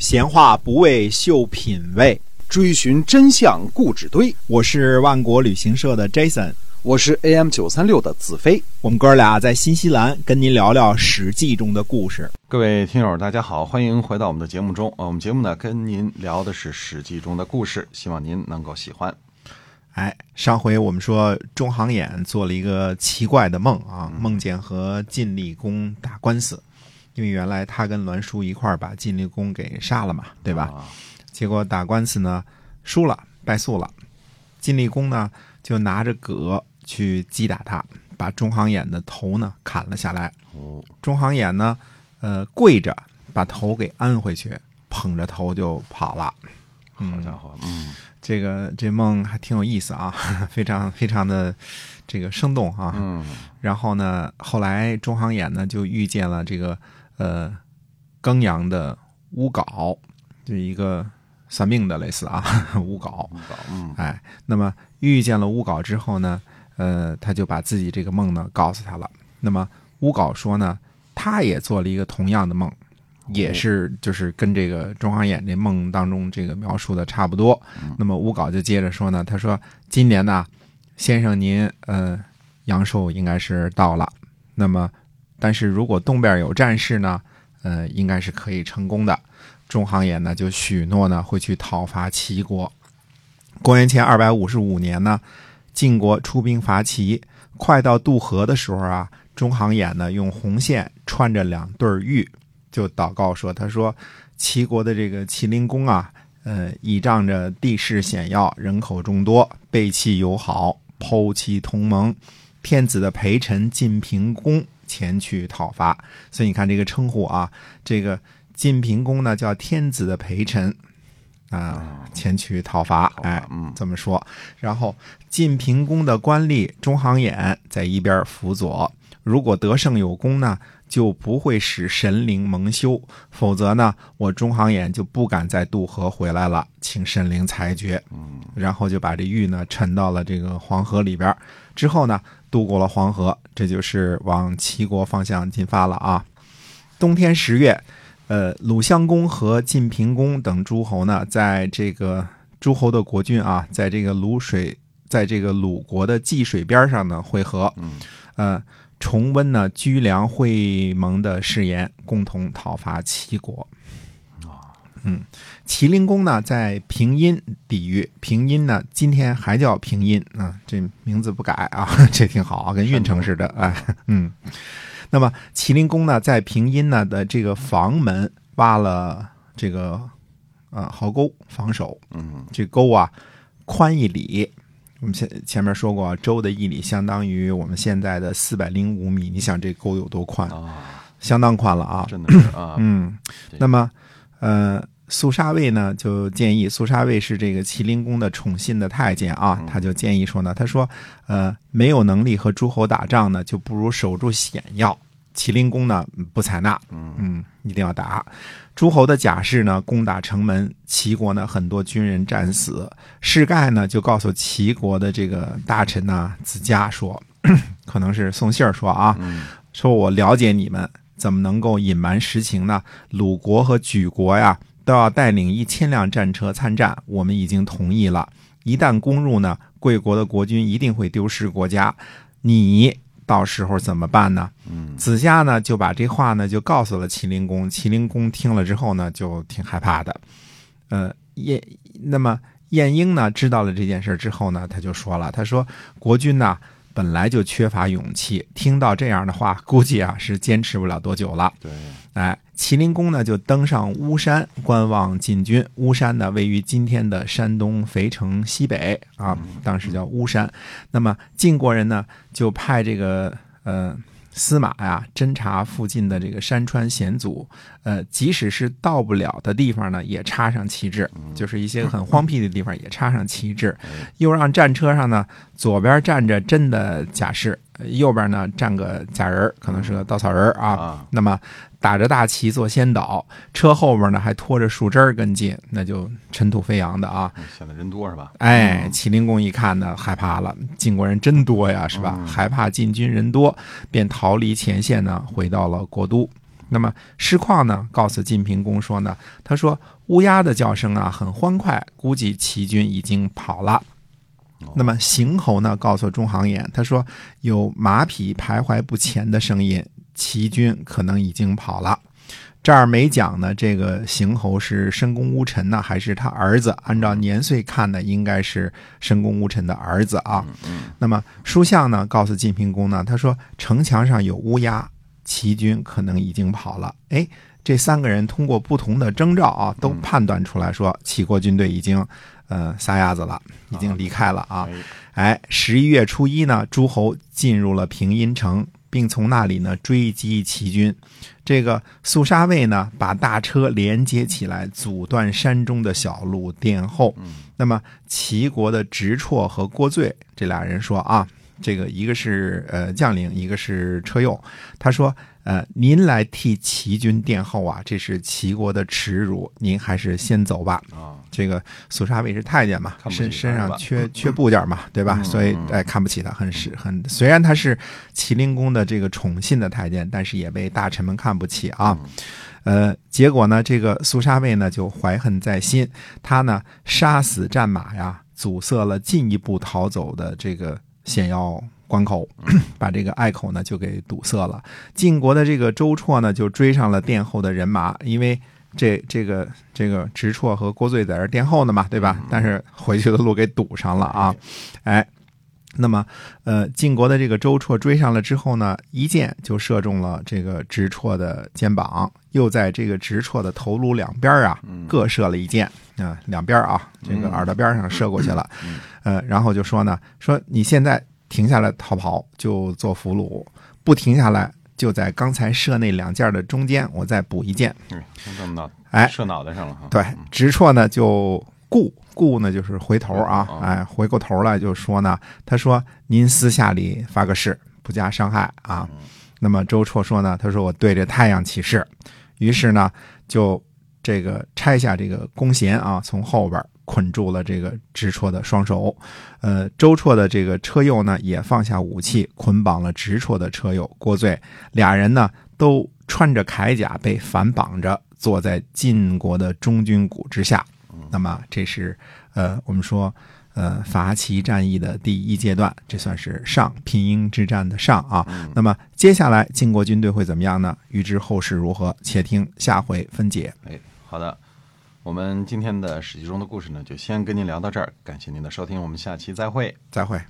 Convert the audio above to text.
闲话不为秀品味，追寻真相固执堆。我是万国旅行社的 Jason，我是 AM 九三六的子飞。我们哥俩在新西兰跟您聊聊《史记》中的故事。各位听友，大家好，欢迎回到我们的节目中。呃，我们节目呢跟您聊的是《史记》中的故事，希望您能够喜欢。哎，上回我们说中行衍做了一个奇怪的梦啊，梦见和晋厉公打官司。因为原来他跟栾书一块儿把晋厉公给杀了嘛，对吧？结果打官司呢输了，败诉了。晋厉公呢就拿着戈去击打他，把中行衍的头呢砍了下来。中行衍呢，呃，跪着把头给安回去，捧着头就跑了。好家伙，嗯，这个这梦还挺有意思啊，非常非常的这个生动啊。嗯，然后呢，后来中行衍呢就遇见了这个。呃，庚阳的乌镐，就一个算命的类似啊，乌镐。乌镐，嗯，哎，那么遇见了乌镐之后呢，呃，他就把自己这个梦呢告诉他了。那么乌镐说呢，他也做了一个同样的梦，也是就是跟这个中行衍这梦当中这个描述的差不多。那么乌镐就接着说呢，他说今年呢，先生您呃阳寿应该是到了，那么。但是如果东边有战事呢，呃，应该是可以成功的。中行衍呢就许诺呢会去讨伐齐国。公元前二百五十五年呢，晋国出兵伐齐，快到渡河的时候啊，中行衍呢用红线穿着两对玉，就祷告说：“他说齐国的这个齐灵公啊，呃，倚仗着地势险要，人口众多，背弃友好，剖弃同盟，天子的陪臣晋平公。”前去讨伐，所以你看这个称呼啊，这个晋平公呢叫天子的陪臣啊，前去讨伐，哎，这么说。然后晋平公的官吏中行衍在一边辅佐，如果得胜有功呢，就不会使神灵蒙羞；否则呢，我中行衍就不敢再渡河回来了，请神灵裁决。嗯，然后就把这玉呢沉到了这个黄河里边，之后呢。渡过了黄河，这就是往齐国方向进发了啊。冬天十月，呃，鲁襄公和晋平公等诸侯呢，在这个诸侯的国君啊，在这个鲁水，在这个鲁国的济水边上呢会合，呃，重温呢居梁会盟的誓言，共同讨伐齐国。嗯，麒麟宫呢在平阴抵御，平阴呢今天还叫平阴啊，这名字不改啊，这挺好啊，跟运城似的哎，嗯。那么麒麟宫呢在平阴呢的这个房门挖了这个呃壕沟防守，嗯，这沟啊宽一里，我们前前面说过，周的一里相当于我们现在的四百零五米，你想这沟有多宽？啊？相当宽了啊，真的是啊，嗯，那么。呃，苏沙卫呢就建议，苏沙卫是这个麒麟宫的宠信的太监啊，他就建议说呢，他说，呃，没有能力和诸侯打仗呢，就不如守住险要。麒麟宫呢不采纳，嗯，一定要打。诸侯的甲士呢攻打城门，齐国呢很多军人战死。士盖呢就告诉齐国的这个大臣呢子嘉说，可能是送信儿说啊，说我了解你们。怎么能够隐瞒实情呢？鲁国和莒国呀，都要带领一千辆战车参战，我们已经同意了。一旦攻入呢，贵国的国君一定会丢失国家，你到时候怎么办呢？嗯，子夏呢就把这话呢就告诉了麒麟公，麒麟公听了之后呢就挺害怕的。呃，晏那么晏婴呢知道了这件事之后呢，他就说了，他说国君呐。本来就缺乏勇气，听到这样的话，估计啊是坚持不了多久了。对，哎，麒麟公呢就登上巫山观望晋军。巫山呢位于今天的山东肥城西北啊，当时叫巫山。那么晋国人呢就派这个呃。司马呀，侦查附近的这个山川险阻，呃，即使是到不了的地方呢，也插上旗帜，就是一些很荒僻的地方也插上旗帜，又让战车上呢，左边站着真的甲士。右边呢站个假人，可能是个稻草人啊。那么打着大旗做先导，车后边呢还拖着树枝跟进，那就尘土飞扬的啊。显得人多是吧？哎，麒麟公一看呢，害怕了，晋国人真多呀，是吧？害怕晋军人多，便逃离前线呢，回到了国都。那么师旷呢，告诉晋平公说呢，他说乌鸦的叫声啊很欢快，估计齐军已经跑了。那么邢侯呢，告诉中行衍，他说有马匹徘徊不前的声音，齐军可能已经跑了。这儿没讲呢，这个邢侯是申公乌臣呢，还是他儿子？按照年岁看呢，应该是申公乌臣的儿子啊。那么书相呢，告诉晋平公呢，他说城墙上有乌鸦，齐军可能已经跑了。哎，这三个人通过不同的征兆啊，都判断出来说齐国军队已经呃撒丫子了，已经离开了啊。哎哎，十一月初一呢，诸侯进入了平阴城，并从那里呢追击齐军。这个肃杀卫呢，把大车连接起来，阻断山中的小路，殿后。那么齐国的直绰和郭罪这俩人说啊，这个一个是呃将领，一个是车右。他说，呃，您来替齐军殿后啊，这是齐国的耻辱，您还是先走吧。啊，这个苏杀卫是太监嘛，身身上缺缺部件嘛，对吧？嗯所以嗯哎看不起他，很是很。虽然他是麒麟宫的这个宠信的太监，但是也被大臣们看不起啊。呃，结果呢，这个苏杀卫呢就怀恨在心，他呢杀死战马呀，阻塞了进一步逃走的这个险要关口，把这个隘口呢就给堵塞了。晋国的这个周绰呢就追上了殿后的人马，因为这这个这个直绰和郭醉在这殿后呢嘛，对吧？但是回去的路给堵上了啊，哎。那么，呃，晋国的这个周绰追上了之后呢，一箭就射中了这个直绰的肩膀，又在这个直绰的头颅两边啊，各射了一箭啊、两边啊，这个耳朵边上射过去了，呃，然后就说呢，说你现在停下来逃跑就做俘虏，不停下来就在刚才射那两箭的中间，我再补一箭。嗯，就这么脑，哎射脑袋上了哈。对，直绰呢就顾顾呢就是回头啊哦，哎，回过头来就说呢，他说您私下里发个誓，不加伤害啊。那么周绰说呢，他说我对着太阳起誓，于是呢就这个拆下这个弓弦啊，从后边捆住了这个直绰的双手。呃，周绰的这个车右呢也放下武器，捆绑了直绰的车右郭罪，俩人呢都穿着铠甲被反绑着，坐在晋国的中军鼓之下。那么这是呃，我们说呃伐齐战役的第一阶段，这算是上平阴之战的上啊。那么接下来晋国军队会怎么样呢？预知后事如何，且听下回分解。哎，好的，我们今天的史记中的故事呢，就先跟您聊到这儿，感谢您的收听，我们下期再会。再会。